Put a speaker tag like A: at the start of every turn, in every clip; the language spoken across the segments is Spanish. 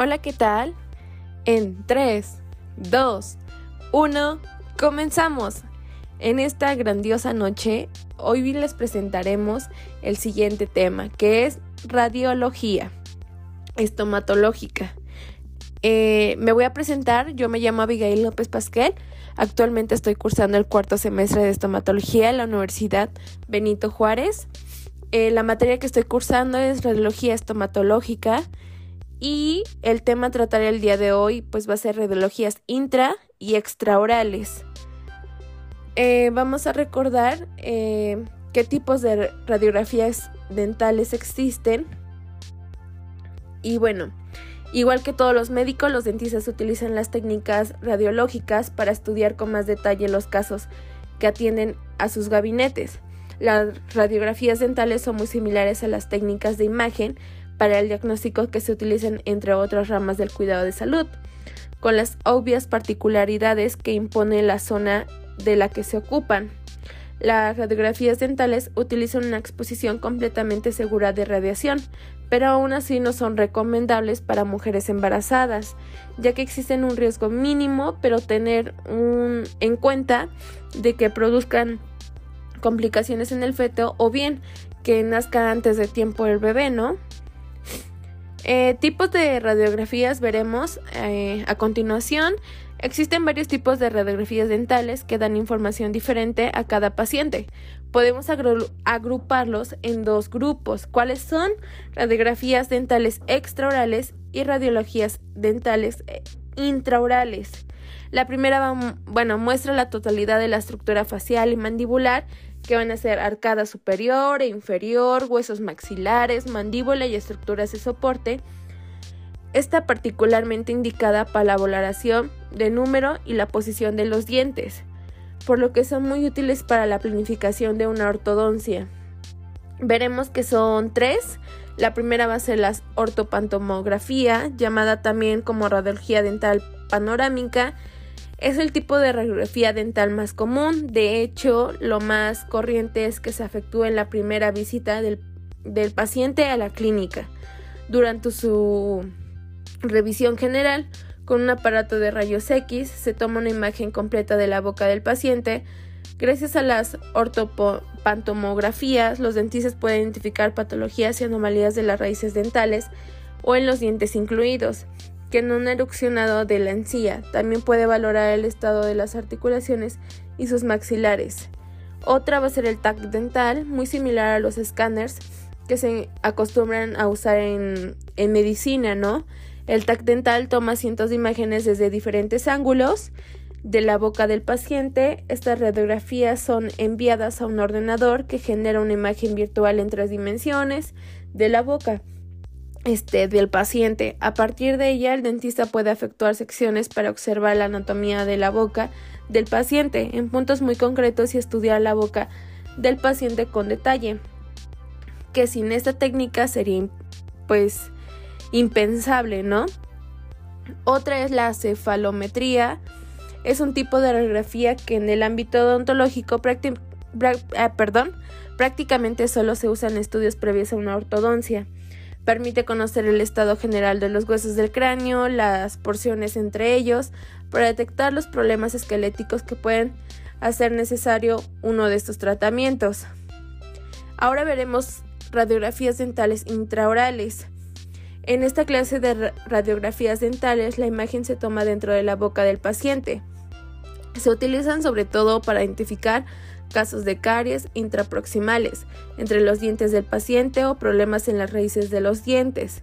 A: Hola, ¿qué tal? En 3, 2, 1, comenzamos. En esta grandiosa noche, hoy les presentaremos el siguiente tema, que es radiología estomatológica. Eh, me voy a presentar, yo me llamo Abigail López Pasquel, actualmente estoy cursando el cuarto semestre de estomatología en la Universidad Benito Juárez. Eh, la materia que estoy cursando es radiología estomatológica y el tema a tratar el día de hoy pues va a ser radiologías intra y extraorales. Eh, vamos a recordar eh, qué tipos de radiografías dentales existen. Y bueno, igual que todos los médicos, los dentistas utilizan las técnicas radiológicas para estudiar con más detalle los casos que atienden a sus gabinetes. Las radiografías dentales son muy similares a las técnicas de imagen, para el diagnóstico que se utilizan entre otras ramas del cuidado de salud, con las obvias particularidades que impone la zona de la que se ocupan. Las radiografías dentales utilizan una exposición completamente segura de radiación, pero aún así no son recomendables para mujeres embarazadas, ya que existen un riesgo mínimo, pero tener en cuenta de que produzcan complicaciones en el feto o bien que nazca antes de tiempo el bebé, ¿no? Eh, tipos de radiografías veremos eh, a continuación. Existen varios tipos de radiografías dentales que dan información diferente a cada paciente. Podemos agruparlos en dos grupos, ¿Cuáles son radiografías dentales extraorales y radiologías dentales eh, intraorales. La primera, bueno, muestra la totalidad de la estructura facial y mandibular que van a ser arcada superior e inferior, huesos maxilares, mandíbula y estructuras de soporte. Está particularmente indicada para la valoración de número y la posición de los dientes, por lo que son muy útiles para la planificación de una ortodoncia. Veremos que son tres. La primera va a ser la ortopantomografía, llamada también como radiología dental panorámica, es el tipo de radiografía dental más común, de hecho lo más corriente es que se efectúe en la primera visita del, paciente a la clínica. Durante su revisión general, con un aparato de rayos X se toma una imagen completa de la boca del paciente. Gracias a las ortopantomografías, los dentistas pueden identificar patologías y anomalías de las raíces dentales o en los dientes incluidos que no han erupcionado de la encía. También puede valorar el estado de las articulaciones y sus maxilares. Otra va a ser el TAC dental, muy similar a los escáneres que se acostumbran a usar en, en medicina, ¿no? El TAC dental toma cientos de imágenes desde diferentes ángulos de la boca del paciente. Estas radiografías son enviadas a un ordenador que genera una imagen virtual en tres dimensiones de la boca este, del paciente. A partir de ella, el dentista puede efectuar secciones para observar la anatomía de la boca del paciente en puntos muy concretos y estudiar la boca del paciente con detalle. Que sin esta técnica sería pues impensable, ¿no? Otra es la cefalometría. Es un tipo de radiografía que en el ámbito odontológico ah, perdón, prácticamente solo se usa en estudios previos a una ortodoncia. Permite conocer el estado general de los huesos del cráneo, las porciones entre ellos, para detectar los problemas esqueléticos que pueden hacer necesario uno de estos tratamientos. Ahora veremos radiografías dentales intraorales. En esta clase de radiografías dentales, la imagen se toma dentro de la boca del paciente. Se utilizan sobre todo para identificar casos de caries intraproximales entre los dientes del paciente o problemas en las raíces de los dientes.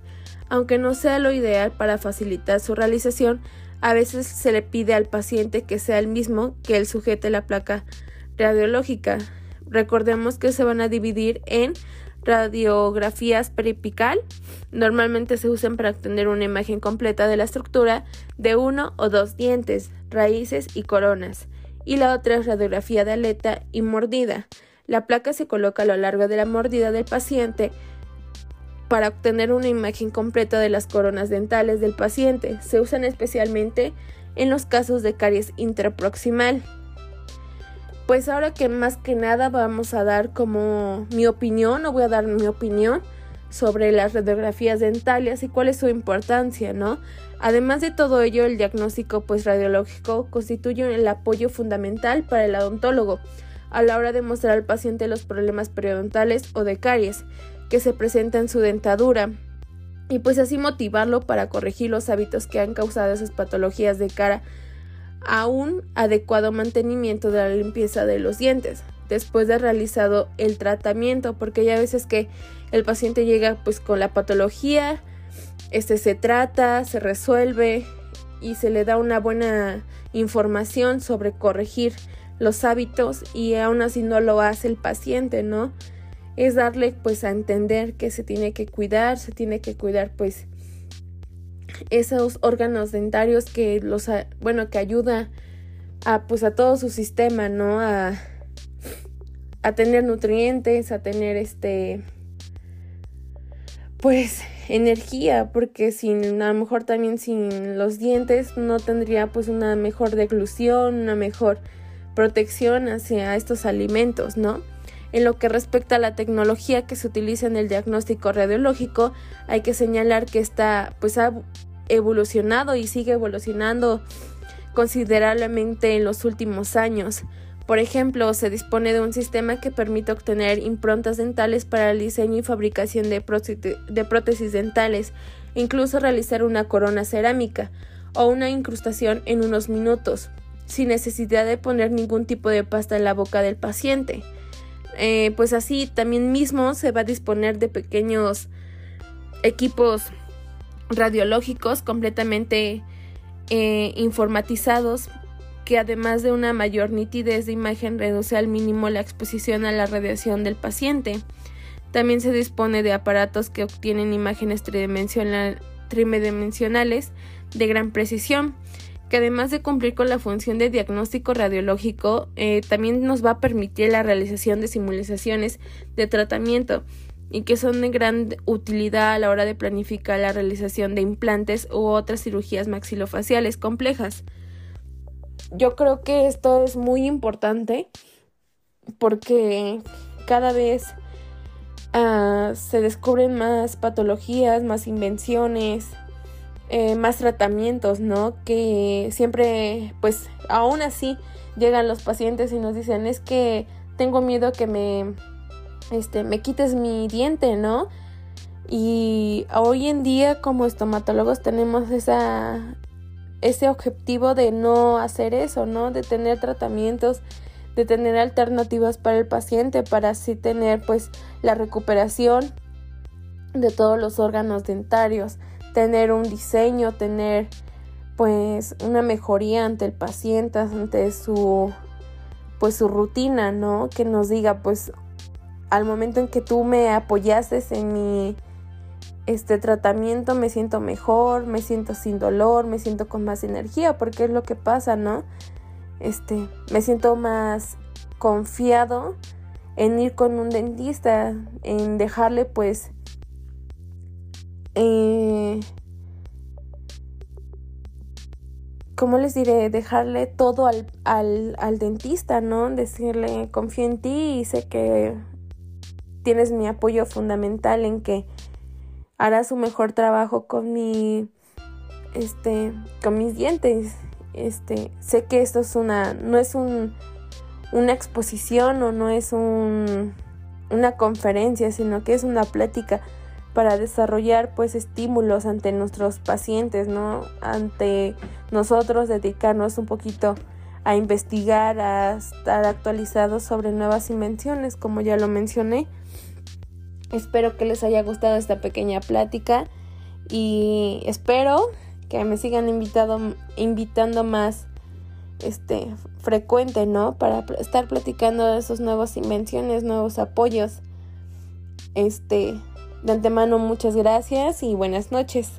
A: Aunque no sea lo ideal para facilitar su realización, a veces se le pide al paciente que sea el mismo que el sujete la placa radiológica. Recordemos que se van a dividir en radiografías peripical. Normalmente se usan para obtener una imagen completa de la estructura de uno o dos dientes, raíces y coronas y la otra es radiografía de aleta y mordida. La placa se coloca a lo largo de la mordida del paciente para obtener una imagen completa de las coronas dentales del paciente. Se usan especialmente en los casos de caries intraproximal. Pues ahora que más que nada vamos a dar como mi opinión, o voy a dar mi opinión sobre las radiografías dentales y cuál es su importancia, ¿no? Además de todo ello, el diagnóstico pues radiológico constituye el apoyo fundamental para el odontólogo a la hora de mostrar al paciente los problemas periodontales o de caries que se presentan en su dentadura y pues así motivarlo para corregir los hábitos que han causado esas patologías de cara a un adecuado mantenimiento de la limpieza de los dientes después de realizado el tratamiento porque ya a veces que el paciente llega pues con la patología este se trata se resuelve y se le da una buena información sobre corregir los hábitos y aún así no lo hace el paciente no es darle pues a entender que se tiene que cuidar, se tiene que cuidar pues esos órganos dentarios que los bueno que ayuda a pues a todo su sistema, ¿no? A, a tener nutrientes, a tener este pues energía, porque sin a lo mejor también sin los dientes no tendría pues una mejor deglución, una mejor protección hacia estos alimentos, ¿no? En lo que respecta a la tecnología que se utiliza en el diagnóstico radiológico, hay que señalar que está pues ha evolucionado y sigue evolucionando considerablemente en los últimos años. Por ejemplo, se dispone de un sistema que permite obtener improntas dentales para el diseño y fabricación de, prótesis dentales, incluso realizar una corona cerámica o una incrustación en unos minutos, sin necesidad de poner ningún tipo de pasta en la boca del paciente. Eh, pues así también mismo se va a disponer de pequeños equipos radiológicos completamente eh, informatizados que además de una mayor nitidez de imagen reduce al mínimo la exposición a la radiación del paciente. También se dispone de aparatos que obtienen imágenes tridimensionales de gran precisión que además de cumplir con la función de diagnóstico radiológico, eh, también nos va a permitir la realización de simulaciones de tratamiento y que son de gran utilidad a la hora de planificar la realización de implantes u otras cirugías maxilofaciales complejas. Yo creo que esto es muy importante porque cada vez ah, se descubren más patologías, más invenciones, eh, más tratamientos, ¿no? Que siempre, pues, aún así llegan los pacientes y nos dicen, es que tengo miedo que me, este, me quites mi diente, ¿no? Y hoy en día como estomatólogos tenemos esa, ese objetivo de no hacer eso, ¿no? De tener tratamientos, de tener alternativas para el paciente, para así tener pues la recuperación de todos los órganos dentarios tener un diseño, tener pues una mejoría ante el paciente, ante su pues su rutina, ¿no? Que nos diga pues al momento en que tú me apoyaste en mi este tratamiento me siento mejor, me siento sin dolor, me siento con más energía, porque es lo que pasa, ¿no? Este, me siento más confiado en ir con un dentista, en dejarle pues eh, ¿cómo les diré? Dejarle todo al, al, al dentista, ¿no? Decirle, confío en ti y sé que tienes mi apoyo fundamental en que harás un mejor trabajo con mi este con mis dientes este sé que esto es una no es un una exposición o no es un una conferencia sino que es una plática para desarrollar pues estímulos ante nuestros pacientes, ¿no? Ante nosotros dedicarnos un poquito a investigar, a estar actualizados sobre nuevas invenciones, como ya lo mencioné. Espero que les haya gustado esta pequeña plática y espero que me sigan invitando más este frecuente, ¿no? Para estar platicando de esas nuevas invenciones, nuevos apoyos. Este, de antemano muchas gracias y buenas noches.